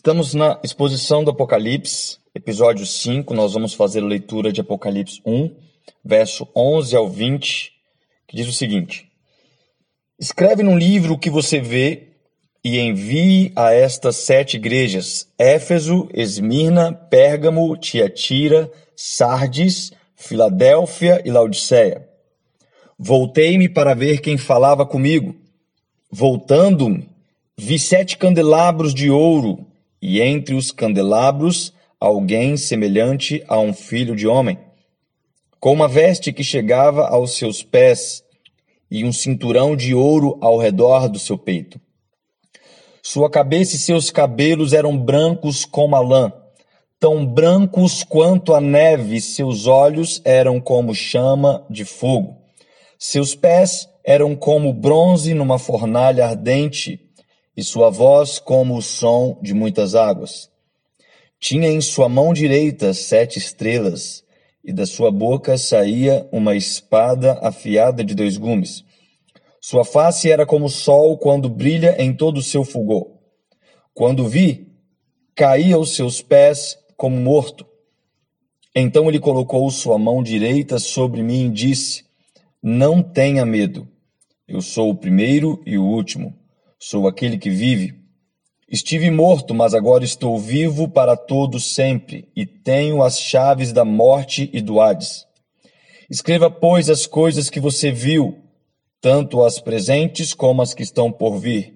Estamos na exposição do Apocalipse, episódio 5. Nós vamos fazer leitura de Apocalipse 1, verso 11 ao 20, que diz o seguinte: Escreve num livro o que você vê e envie a estas sete igrejas: Éfeso, Esmirna, Pérgamo, Tiatira, Sardes, Filadélfia e Laodiceia. Voltei-me para ver quem falava comigo. Voltando-me, vi sete candelabros de ouro, e entre os candelabros alguém semelhante a um filho de homem, com uma veste que chegava aos seus pés e um cinturão de ouro ao redor do seu peito. Sua cabeça e seus cabelos eram brancos como a lã, tão brancos quanto a neve, seus olhos eram como chama de fogo. Seus pés eram como bronze numa fornalha ardente, e sua voz como o som de muitas águas. Tinha em sua mão direita sete estrelas, e da sua boca saía uma espada afiada de dois gumes. Sua face era como o sol quando brilha em todo o seu fulgor. Quando vi, caí aos seus pés como morto. Então ele colocou sua mão direita sobre mim e disse: Não tenha medo. Eu sou o primeiro e o último. Sou aquele que vive. Estive morto, mas agora estou vivo para todo sempre e tenho as chaves da morte e do Hades. Escreva, pois, as coisas que você viu, tanto as presentes como as que estão por vir.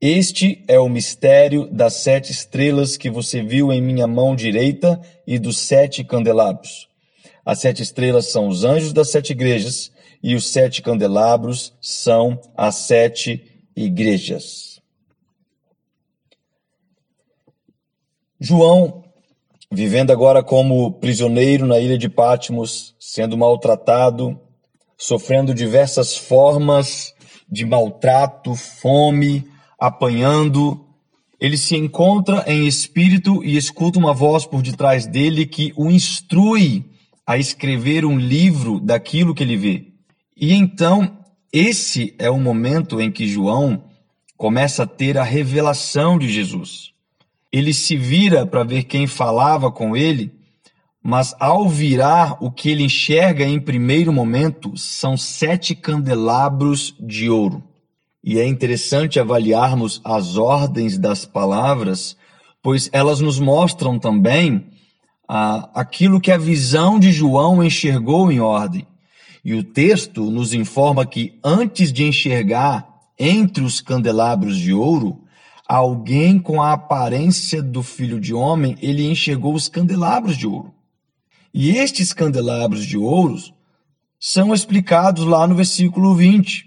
Este é o mistério das sete estrelas que você viu em minha mão direita e dos sete candelabros. As sete estrelas são os anjos das sete igrejas e os sete candelabros são as sete igrejas. João, vivendo agora como prisioneiro na ilha de Patmos, sendo maltratado, sofrendo diversas formas de maltrato, fome, apanhando, ele se encontra em espírito e escuta uma voz por detrás dele que o instrui a escrever um livro daquilo que ele vê. E então, esse é o momento em que João começa a ter a revelação de Jesus ele se vira para ver quem falava com ele, mas ao virar, o que ele enxerga em primeiro momento são sete candelabros de ouro. E é interessante avaliarmos as ordens das palavras, pois elas nos mostram também ah, aquilo que a visão de João enxergou em ordem. E o texto nos informa que antes de enxergar entre os candelabros de ouro, alguém com a aparência do filho de homem, ele enxergou os candelabros de ouro. E estes candelabros de ouro são explicados lá no versículo 20,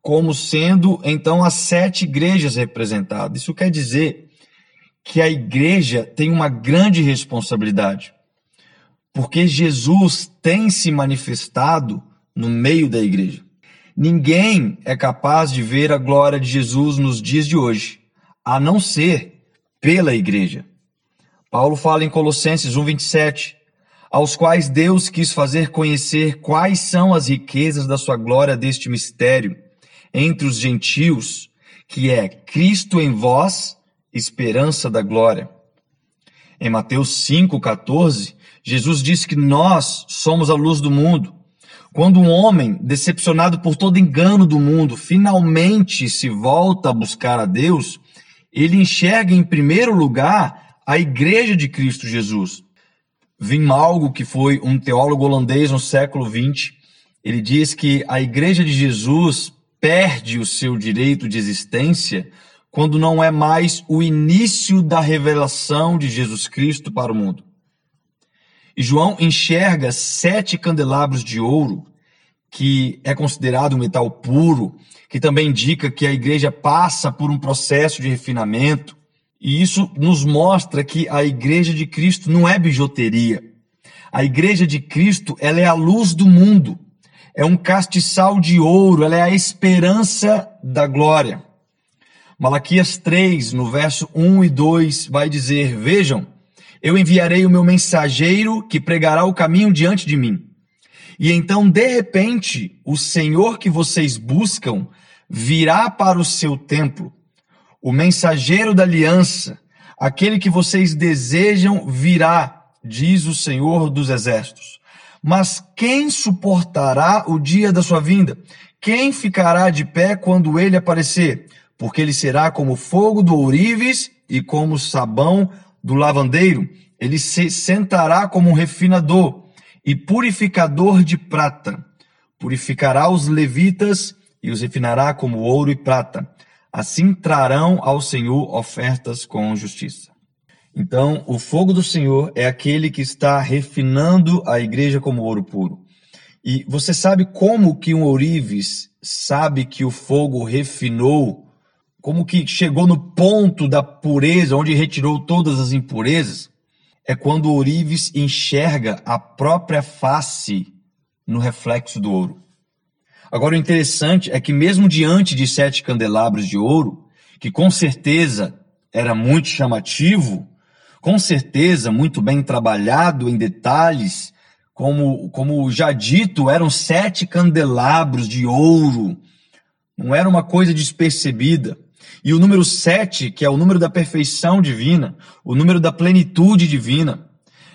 como sendo então as sete igrejas representadas. Isso quer dizer que a igreja tem uma grande responsabilidade, porque Jesus tem se manifestado no meio da igreja. Ninguém é capaz de ver a glória de Jesus nos dias de hoje a não ser pela igreja. Paulo fala em Colossenses 1:27, aos quais Deus quis fazer conhecer quais são as riquezas da sua glória deste mistério entre os gentios, que é Cristo em vós, esperança da glória. Em Mateus 5:14, Jesus disse que nós somos a luz do mundo. Quando um homem, decepcionado por todo engano do mundo, finalmente se volta a buscar a Deus, ele enxerga em primeiro lugar a igreja de Cristo Jesus. Vimalgo, que foi um teólogo holandês no século XX, ele diz que a igreja de Jesus perde o seu direito de existência quando não é mais o início da revelação de Jesus Cristo para o mundo. E João enxerga sete candelabros de ouro, que é considerado um metal puro, que também indica que a igreja passa por um processo de refinamento. E isso nos mostra que a igreja de Cristo não é bijuteria. A igreja de Cristo, ela é a luz do mundo. É um castiçal de ouro, ela é a esperança da glória. Malaquias 3, no verso 1 e 2, vai dizer: Vejam, eu enviarei o meu mensageiro que pregará o caminho diante de mim. E então, de repente, o Senhor que vocês buscam virá para o seu templo, o mensageiro da aliança, Aquele que vocês desejam virá, diz o Senhor dos Exércitos. Mas quem suportará o dia da sua vinda? Quem ficará de pé quando ele aparecer? Porque ele será como fogo do ourives e como sabão do lavandeiro. Ele se sentará como um refinador e purificador de prata. Purificará os levitas e os refinará como ouro e prata. Assim trarão ao Senhor ofertas com justiça. Então, o fogo do Senhor é aquele que está refinando a igreja como ouro puro. E você sabe como que um ourives sabe que o fogo refinou, como que chegou no ponto da pureza, onde retirou todas as impurezas? É quando o ourives enxerga a própria face no reflexo do ouro. Agora, o interessante é que, mesmo diante de sete candelabros de ouro, que com certeza era muito chamativo, com certeza muito bem trabalhado em detalhes, como, como já dito, eram sete candelabros de ouro, não era uma coisa despercebida. E o número sete, que é o número da perfeição divina, o número da plenitude divina,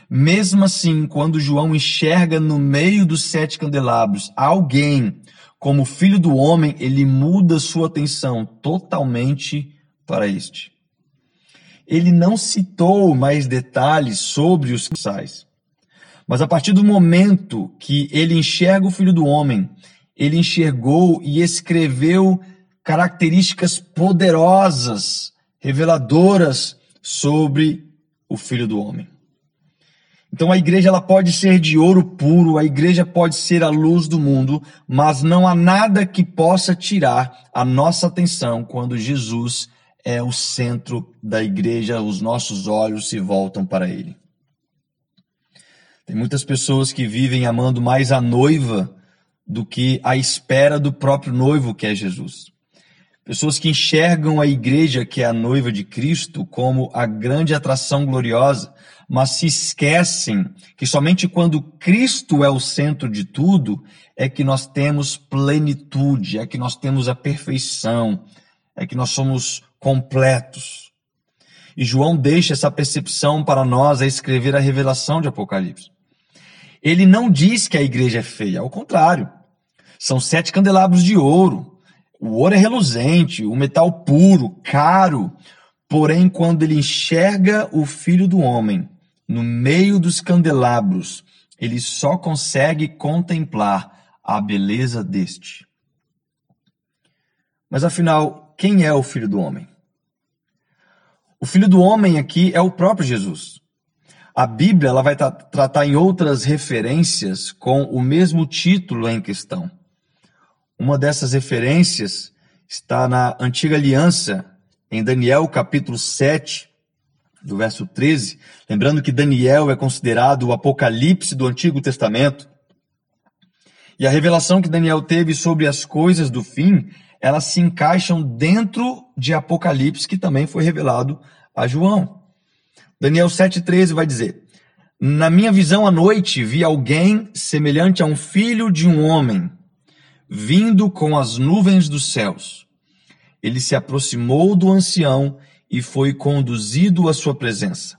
mesmo assim, quando João enxerga no meio dos sete candelabros alguém como filho do homem, ele muda sua atenção totalmente para este. Ele não citou mais detalhes sobre os sais, mas a partir do momento que ele enxerga o filho do homem, ele enxergou e escreveu características poderosas, reveladoras sobre o filho do homem. Então a igreja ela pode ser de ouro puro, a igreja pode ser a luz do mundo, mas não há nada que possa tirar a nossa atenção quando Jesus é o centro da igreja, os nossos olhos se voltam para ele. Tem muitas pessoas que vivem amando mais a noiva do que a espera do próprio noivo, que é Jesus. Pessoas que enxergam a igreja, que é a noiva de Cristo, como a grande atração gloriosa, mas se esquecem que somente quando Cristo é o centro de tudo é que nós temos plenitude, é que nós temos a perfeição, é que nós somos completos. E João deixa essa percepção para nós a escrever a revelação de Apocalipse. Ele não diz que a igreja é feia, ao contrário. São sete candelabros de ouro. O ouro é reluzente, o metal puro, caro. Porém, quando ele enxerga o filho do homem, no meio dos candelabros, ele só consegue contemplar a beleza deste. Mas afinal, quem é o Filho do Homem? O Filho do Homem aqui é o próprio Jesus. A Bíblia ela vai tra tratar em outras referências com o mesmo título em questão. Uma dessas referências está na Antiga Aliança, em Daniel capítulo 7, do verso 13, lembrando que Daniel é considerado o apocalipse do Antigo Testamento. E a revelação que Daniel teve sobre as coisas do fim, elas se encaixam dentro de Apocalipse, que também foi revelado a João. Daniel 7,13 vai dizer: Na minha visão à noite vi alguém semelhante a um filho de um homem, vindo com as nuvens dos céus. Ele se aproximou do ancião e foi conduzido à sua presença.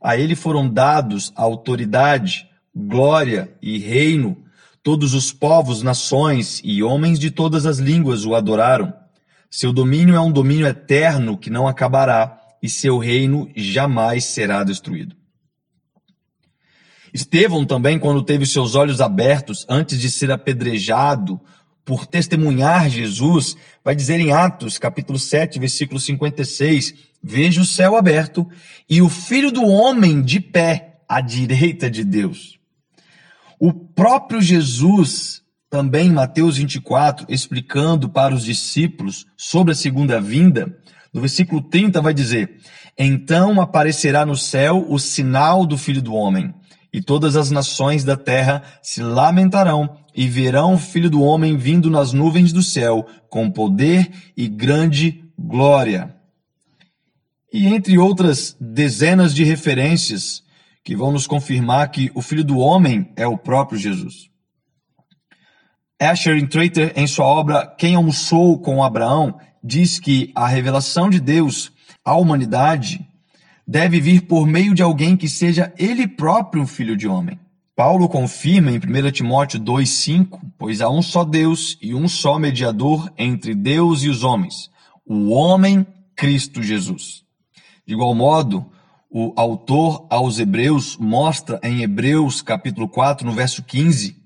A ele foram dados autoridade, glória e reino. Todos os povos, nações e homens de todas as línguas o adoraram. Seu domínio é um domínio eterno que não acabará, e seu reino jamais será destruído. Estevão também, quando teve seus olhos abertos antes de ser apedrejado por testemunhar Jesus, vai dizer em Atos, capítulo 7, versículo 56, veja o céu aberto e o filho do homem de pé à direita de Deus. O próprio Jesus, também em Mateus 24, explicando para os discípulos sobre a segunda vinda, no versículo 30 vai dizer, então aparecerá no céu o sinal do filho do homem e todas as nações da terra se lamentarão e verão o filho do homem vindo nas nuvens do céu com poder e grande glória. E entre outras dezenas de referências que vão nos confirmar que o filho do homem é o próprio Jesus. Asher Trater, em sua obra Quem Almoçou com Abraão, diz que a revelação de Deus à humanidade deve vir por meio de alguém que seja ele próprio um filho de homem. Paulo confirma em 1 Timóteo 2,5: Pois há um só Deus e um só mediador entre Deus e os homens, o homem Cristo Jesus. De igual modo, o autor aos Hebreus mostra em Hebreus capítulo 4, no verso 15,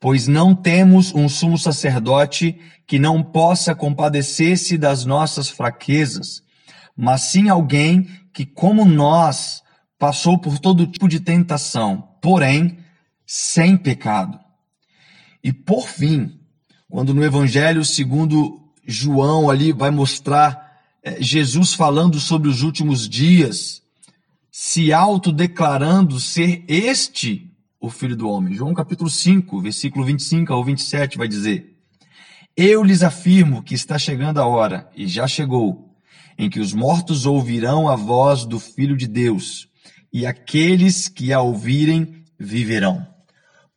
pois não temos um sumo sacerdote que não possa compadecer-se das nossas fraquezas, mas sim alguém que, como nós, passou por todo tipo de tentação, porém sem pecado. E por fim, quando no Evangelho segundo João ali vai mostrar eh, Jesus falando sobre os últimos dias, se autodeclarando ser este o Filho do Homem. João capítulo 5, versículo 25 ao 27 vai dizer: Eu lhes afirmo que está chegando a hora, e já chegou, em que os mortos ouvirão a voz do Filho de Deus, e aqueles que a ouvirem viverão.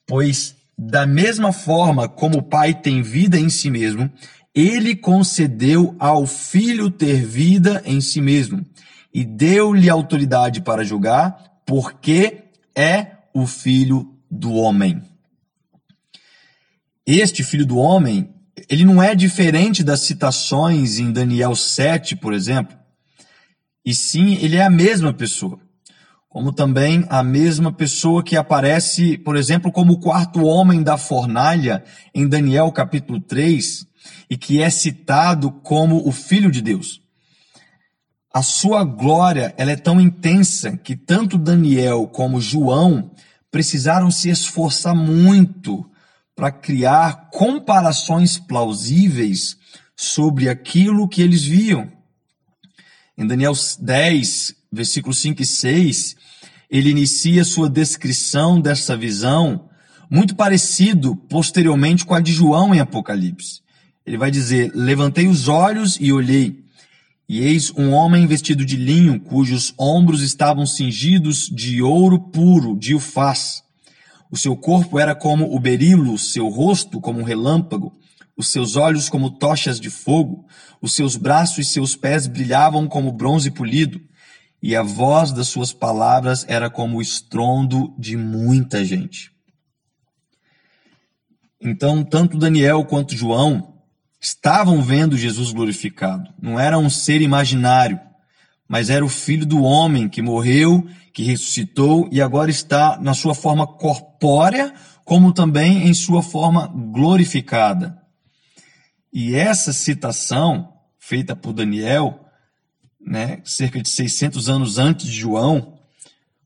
Pois, da mesma forma como o Pai tem vida em si mesmo, ele concedeu ao Filho ter vida em si mesmo e deu-lhe autoridade para julgar, porque é o filho do homem. Este filho do homem, ele não é diferente das citações em Daniel 7, por exemplo, e sim, ele é a mesma pessoa. Como também a mesma pessoa que aparece, por exemplo, como o quarto homem da fornalha em Daniel capítulo 3, e que é citado como o filho de Deus. A sua glória ela é tão intensa que tanto Daniel como João precisaram se esforçar muito para criar comparações plausíveis sobre aquilo que eles viam. Em Daniel 10, versículos 5 e 6, ele inicia sua descrição dessa visão, muito parecido posteriormente com a de João em Apocalipse. Ele vai dizer: Levantei os olhos e olhei, e eis um homem vestido de linho, cujos ombros estavam cingidos de ouro puro, de ufaz. O seu corpo era como o berilo, seu rosto como um relâmpago, os seus olhos como tochas de fogo, os seus braços e seus pés brilhavam como bronze polido, e a voz das suas palavras era como o estrondo de muita gente. Então, tanto Daniel quanto João estavam vendo Jesus glorificado. Não era um ser imaginário, mas era o Filho do Homem que morreu, que ressuscitou e agora está na sua forma corpórea, como também em sua forma glorificada. E essa citação, feita por Daniel, né, cerca de 600 anos antes de João,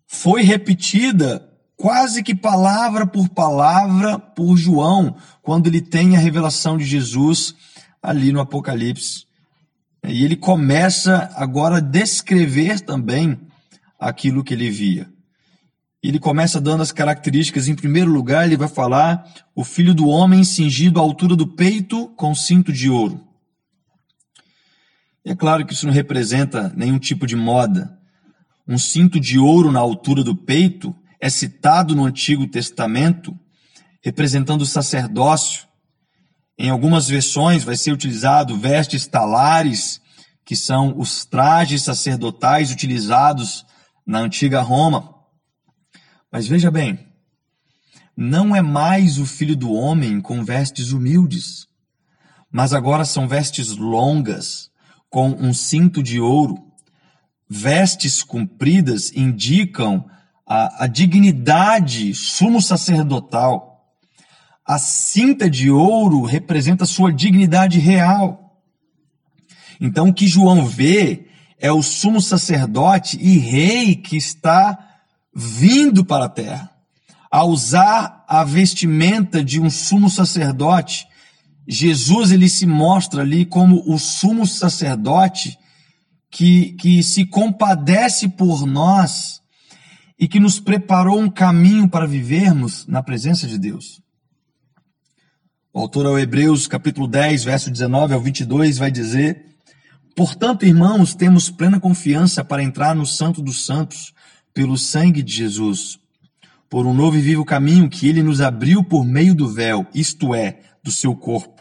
foi repetida quase que palavra por palavra por João, quando ele tem a revelação de Jesus ali no Apocalipse. E ele começa agora a descrever também aquilo que ele via. Ele começa dando as características. Em primeiro lugar, ele vai falar o filho do homem cingido à altura do peito com cinto de ouro. É claro que isso não representa nenhum tipo de moda. Um cinto de ouro na altura do peito é citado no Antigo Testamento, representando o sacerdócio. Em algumas versões vai ser utilizado vestes talares, que são os trajes sacerdotais utilizados na antiga Roma. Mas veja bem, não é mais o filho do homem com vestes humildes, mas agora são vestes longas, com um cinto de ouro. Vestes compridas indicam a, a dignidade sumo sacerdotal. A cinta de ouro representa sua dignidade real. Então, o que João vê é o sumo sacerdote e rei que está vindo para a terra. A usar a vestimenta de um sumo sacerdote, Jesus ele se mostra ali como o sumo sacerdote que, que se compadece por nós e que nos preparou um caminho para vivermos na presença de Deus. O autor ao Hebreus, capítulo 10, verso 19 ao 22, vai dizer: Portanto, irmãos, temos plena confiança para entrar no Santo dos Santos pelo sangue de Jesus, por um novo e vivo caminho que ele nos abriu por meio do véu, isto é, do seu corpo.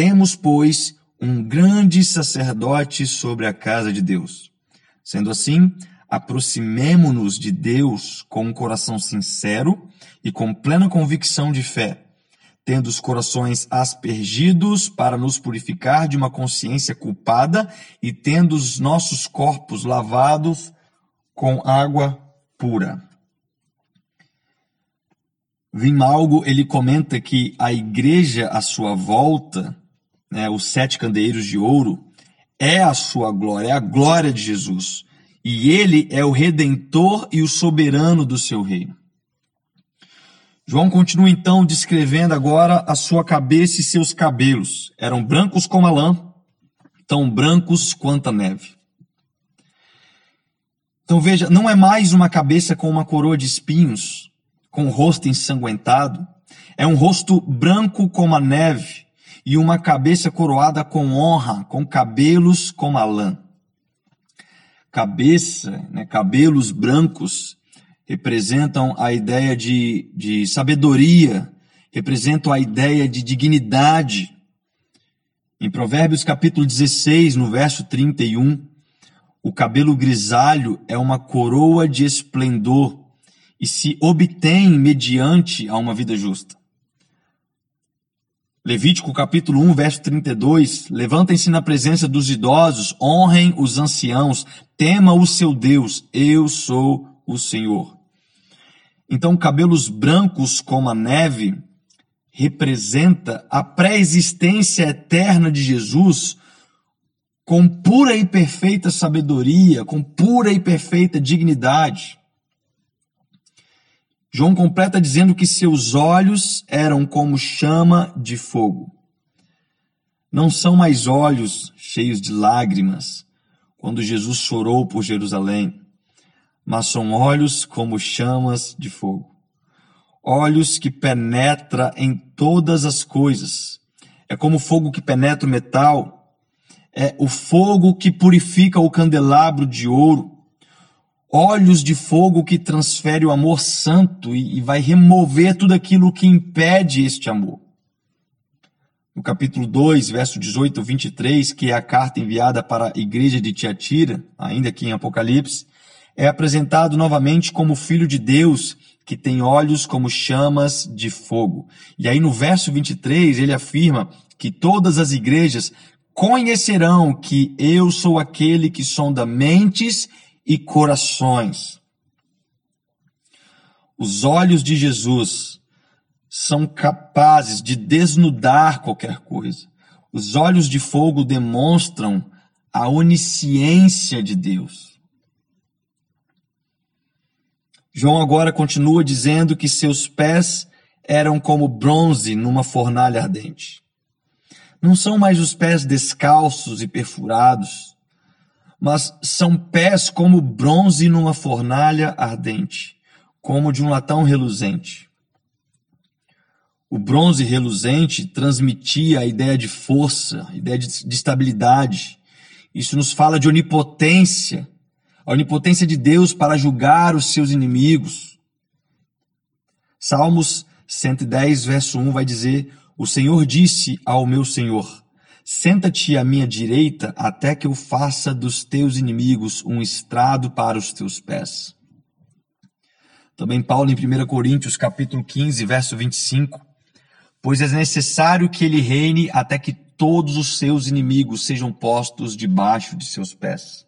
Temos, pois, um grande sacerdote sobre a casa de Deus Sendo assim, aproximemo-nos de Deus com um coração sincero e com plena convicção de fé, tendo os corações aspergidos para nos purificar de uma consciência culpada e tendo os nossos corpos lavados com água pura. Vimalgo ele comenta que a igreja à sua volta, né, os sete candeeiros de ouro, é a sua glória, é a glória de Jesus. E ele é o redentor e o soberano do seu reino. João continua então descrevendo agora a sua cabeça e seus cabelos. Eram brancos como a lã, tão brancos quanto a neve. Então veja, não é mais uma cabeça com uma coroa de espinhos, com o rosto ensanguentado. É um rosto branco como a neve e uma cabeça coroada com honra, com cabelos como a lã. Cabeça, né, cabelos brancos, representam a ideia de, de sabedoria, representam a ideia de dignidade. Em Provérbios capítulo 16, no verso 31, o cabelo grisalho é uma coroa de esplendor e se obtém mediante a uma vida justa. Levítico capítulo 1, verso 32, levantem-se na presença dos idosos, honrem os anciãos, tema o seu Deus, eu sou o Senhor. Então, cabelos brancos como a neve representa a pré-existência eterna de Jesus com pura e perfeita sabedoria, com pura e perfeita dignidade. João completa dizendo que seus olhos eram como chama de fogo. Não são mais olhos cheios de lágrimas, quando Jesus chorou por Jerusalém, mas são olhos como chamas de fogo. Olhos que penetra em todas as coisas. É como fogo que penetra o metal é o fogo que purifica o candelabro de ouro, olhos de fogo que transfere o amor santo e, e vai remover tudo aquilo que impede este amor. No capítulo 2, verso 18 23, que é a carta enviada para a igreja de Tiatira, ainda aqui em Apocalipse, é apresentado novamente como filho de Deus, que tem olhos como chamas de fogo. E aí no verso 23 ele afirma que todas as igrejas conhecerão que eu sou aquele que sonda mentes e corações. Os olhos de Jesus são capazes de desnudar qualquer coisa. Os olhos de fogo demonstram a onisciência de Deus. João agora continua dizendo que seus pés eram como bronze numa fornalha ardente. Não são mais os pés descalços e perfurados, mas são pés como bronze numa fornalha ardente, como de um latão reluzente. O bronze reluzente transmitia a ideia de força, a ideia de, de estabilidade. Isso nos fala de onipotência, a onipotência de Deus para julgar os seus inimigos. Salmos 110, verso 1 vai dizer: o Senhor disse ao meu Senhor: Senta-te à minha direita até que eu faça dos teus inimigos um estrado para os teus pés. Também Paulo em 1 Coríntios, capítulo 15, verso 25, pois é necessário que ele reine até que todos os seus inimigos sejam postos debaixo de seus pés.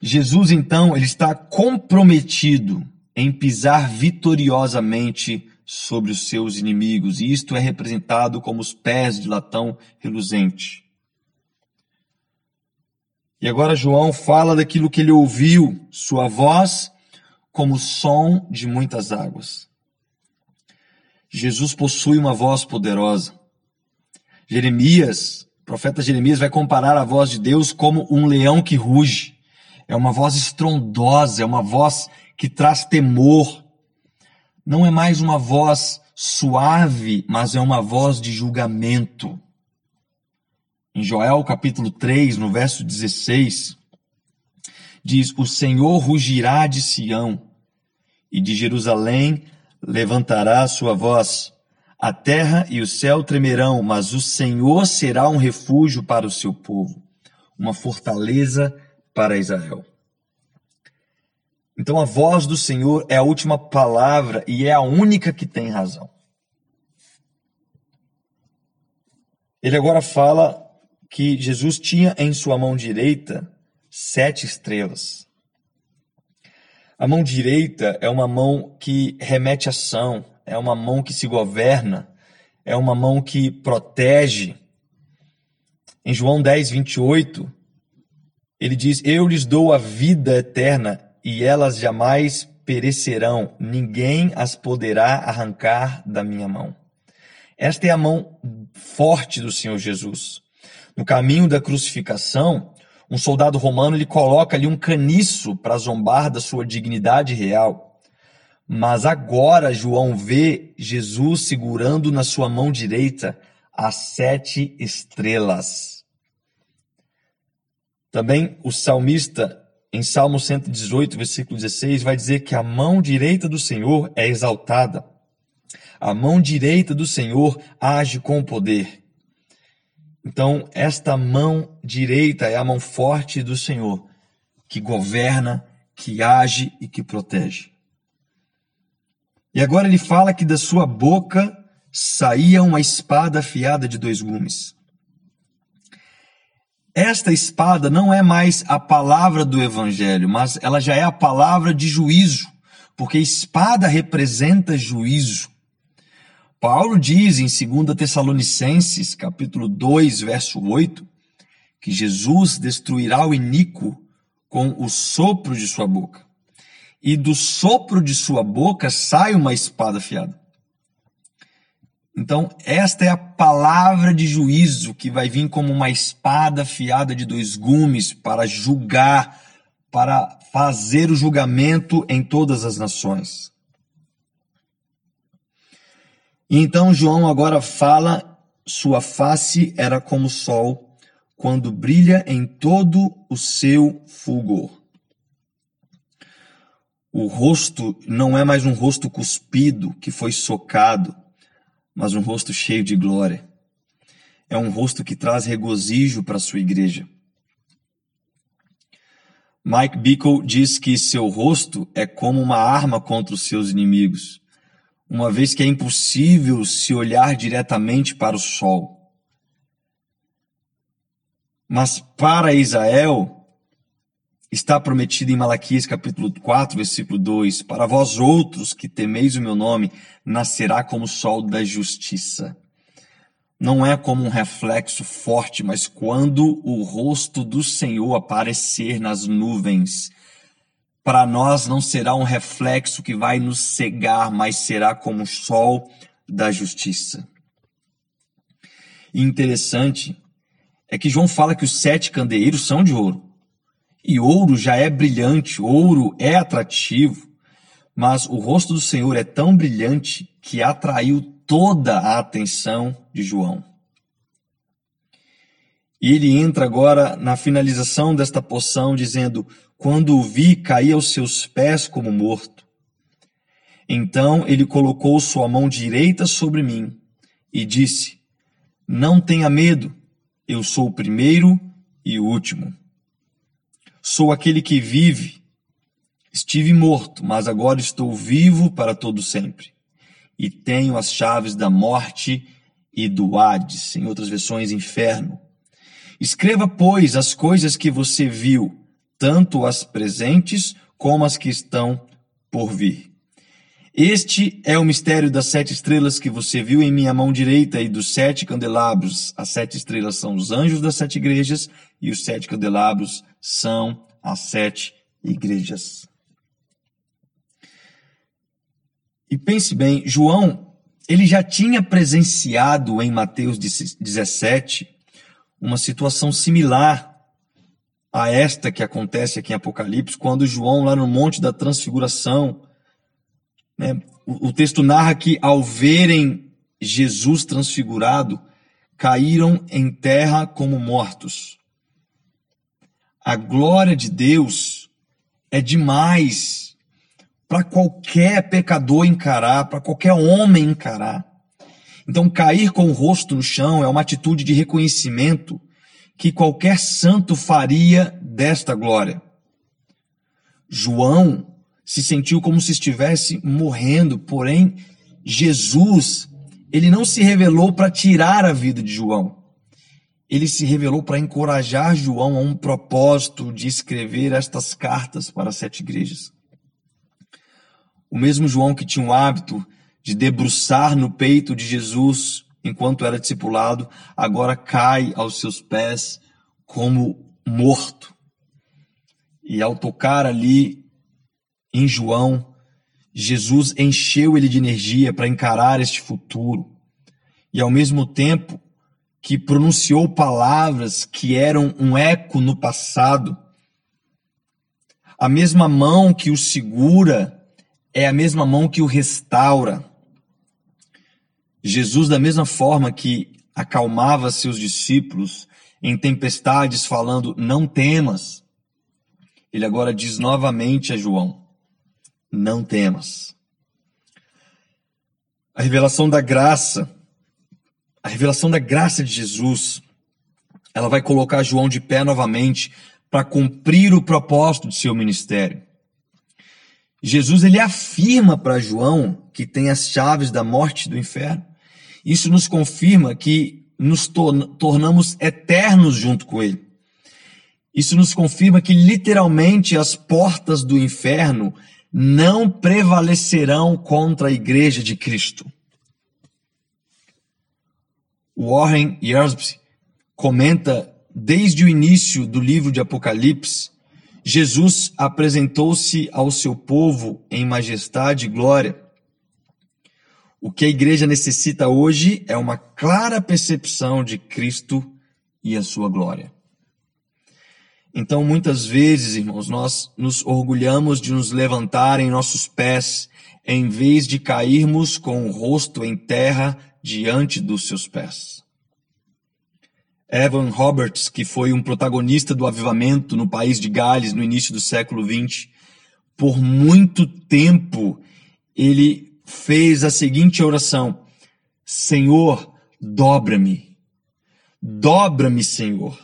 Jesus então, ele está comprometido em pisar vitoriosamente sobre os seus inimigos, e isto é representado como os pés de latão reluzente. E agora João fala daquilo que ele ouviu, sua voz como o som de muitas águas. Jesus possui uma voz poderosa. Jeremias, o profeta Jeremias vai comparar a voz de Deus como um leão que ruge. É uma voz estrondosa, é uma voz que traz temor, não é mais uma voz suave, mas é uma voz de julgamento. Em Joel capítulo 3, no verso 16, diz: O Senhor rugirá de Sião, e de Jerusalém levantará a sua voz. A terra e o céu tremerão, mas o Senhor será um refúgio para o seu povo, uma fortaleza para Israel. Então a voz do Senhor é a última palavra e é a única que tem razão. Ele agora fala que Jesus tinha em sua mão direita sete estrelas. A mão direita é uma mão que remete ação, é uma mão que se governa, é uma mão que protege. Em João 10, 28, ele diz: Eu lhes dou a vida eterna e elas jamais perecerão, ninguém as poderá arrancar da minha mão. Esta é a mão forte do Senhor Jesus. No caminho da crucificação, um soldado romano lhe coloca ali um caniço para zombar da sua dignidade real. Mas agora João vê Jesus segurando na sua mão direita as sete estrelas. Também o salmista, em Salmo 118, versículo 16, vai dizer que a mão direita do Senhor é exaltada. A mão direita do Senhor age com poder. Então, esta mão direita é a mão forte do Senhor, que governa, que age e que protege. E agora ele fala que da sua boca saía uma espada afiada de dois gumes. Esta espada não é mais a palavra do evangelho, mas ela já é a palavra de juízo, porque espada representa juízo. Paulo diz em 2 Tessalonicenses, capítulo 2, verso 8, que Jesus destruirá o iníquo com o sopro de sua boca. E do sopro de sua boca sai uma espada afiada. Então, esta é a palavra de juízo que vai vir como uma espada afiada de dois gumes para julgar, para fazer o julgamento em todas as nações. E então João agora fala: sua face era como o sol, quando brilha em todo o seu fulgor. O rosto não é mais um rosto cuspido que foi socado, mas um rosto cheio de glória. É um rosto que traz regozijo para sua igreja. Mike Bickle diz que seu rosto é como uma arma contra os seus inimigos uma vez que é impossível se olhar diretamente para o sol. Mas para Israel, está prometido em Malaquias capítulo 4, versículo 2: Para vós outros que temeis o meu nome, nascerá como o sol da justiça. Não é como um reflexo forte, mas quando o rosto do Senhor aparecer nas nuvens, para nós não será um reflexo que vai nos cegar, mas será como o sol da justiça. E interessante é que João fala que os sete candeeiros são de ouro. E ouro já é brilhante, ouro é atrativo, mas o rosto do Senhor é tão brilhante que atraiu toda a atenção de João. E ele entra agora na finalização desta poção dizendo: Quando o vi, caí aos seus pés como morto. Então ele colocou sua mão direita sobre mim e disse: Não tenha medo, eu sou o primeiro e o último. Sou aquele que vive. Estive morto, mas agora estou vivo para todo sempre. E tenho as chaves da morte e do Hades, em outras versões, inferno. Escreva, pois, as coisas que você viu, tanto as presentes como as que estão por vir. Este é o mistério das sete estrelas que você viu em minha mão direita e dos sete candelabros. As sete estrelas são os anjos das sete igrejas e os sete candelabros são as sete igrejas. E pense bem, João, ele já tinha presenciado em Mateus 17 uma situação similar a esta que acontece aqui em Apocalipse, quando João, lá no Monte da Transfiguração, né, o, o texto narra que ao verem Jesus transfigurado, caíram em terra como mortos. A glória de Deus é demais para qualquer pecador encarar, para qualquer homem encarar. Então, cair com o rosto no chão é uma atitude de reconhecimento que qualquer santo faria desta glória. João se sentiu como se estivesse morrendo, porém Jesus, ele não se revelou para tirar a vida de João. Ele se revelou para encorajar João a um propósito de escrever estas cartas para as sete igrejas. O mesmo João que tinha o hábito de debruçar no peito de Jesus enquanto era discipulado, agora cai aos seus pés como morto. E ao tocar ali em João, Jesus encheu ele de energia para encarar este futuro. E ao mesmo tempo que pronunciou palavras que eram um eco no passado, a mesma mão que o segura é a mesma mão que o restaura. Jesus, da mesma forma que acalmava seus discípulos em tempestades, falando: Não temas, ele agora diz novamente a João: Não temas. A revelação da graça, a revelação da graça de Jesus, ela vai colocar João de pé novamente para cumprir o propósito de seu ministério. Jesus ele afirma para João que tem as chaves da morte e do inferno. Isso nos confirma que nos tornamos eternos junto com Ele. Isso nos confirma que literalmente as portas do inferno não prevalecerão contra a igreja de Cristo. Warren Yersby comenta desde o início do livro de Apocalipse, Jesus apresentou-se ao seu povo em majestade e glória o que a igreja necessita hoje é uma clara percepção de Cristo e a sua glória. Então, muitas vezes, irmãos, nós nos orgulhamos de nos levantar em nossos pés, em vez de cairmos com o rosto em terra diante dos seus pés. Evan Roberts, que foi um protagonista do avivamento no país de Gales no início do século XX, por muito tempo ele fez a seguinte oração: Senhor, dobra-me. Dobra-me, Senhor.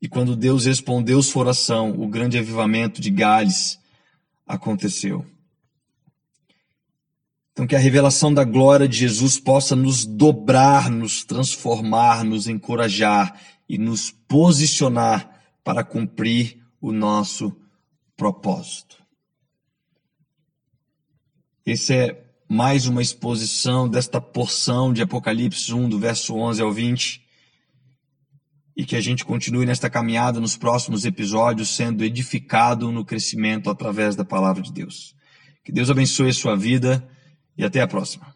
E quando Deus respondeu sua oração, o grande avivamento de Gales aconteceu. Então, que a revelação da glória de Jesus possa nos dobrar, nos transformar, nos encorajar e nos posicionar para cumprir o nosso propósito. Esse é mais uma exposição desta porção de Apocalipse 1, do verso 11 ao 20. E que a gente continue nesta caminhada nos próximos episódios, sendo edificado no crescimento através da palavra de Deus. Que Deus abençoe a sua vida e até a próxima.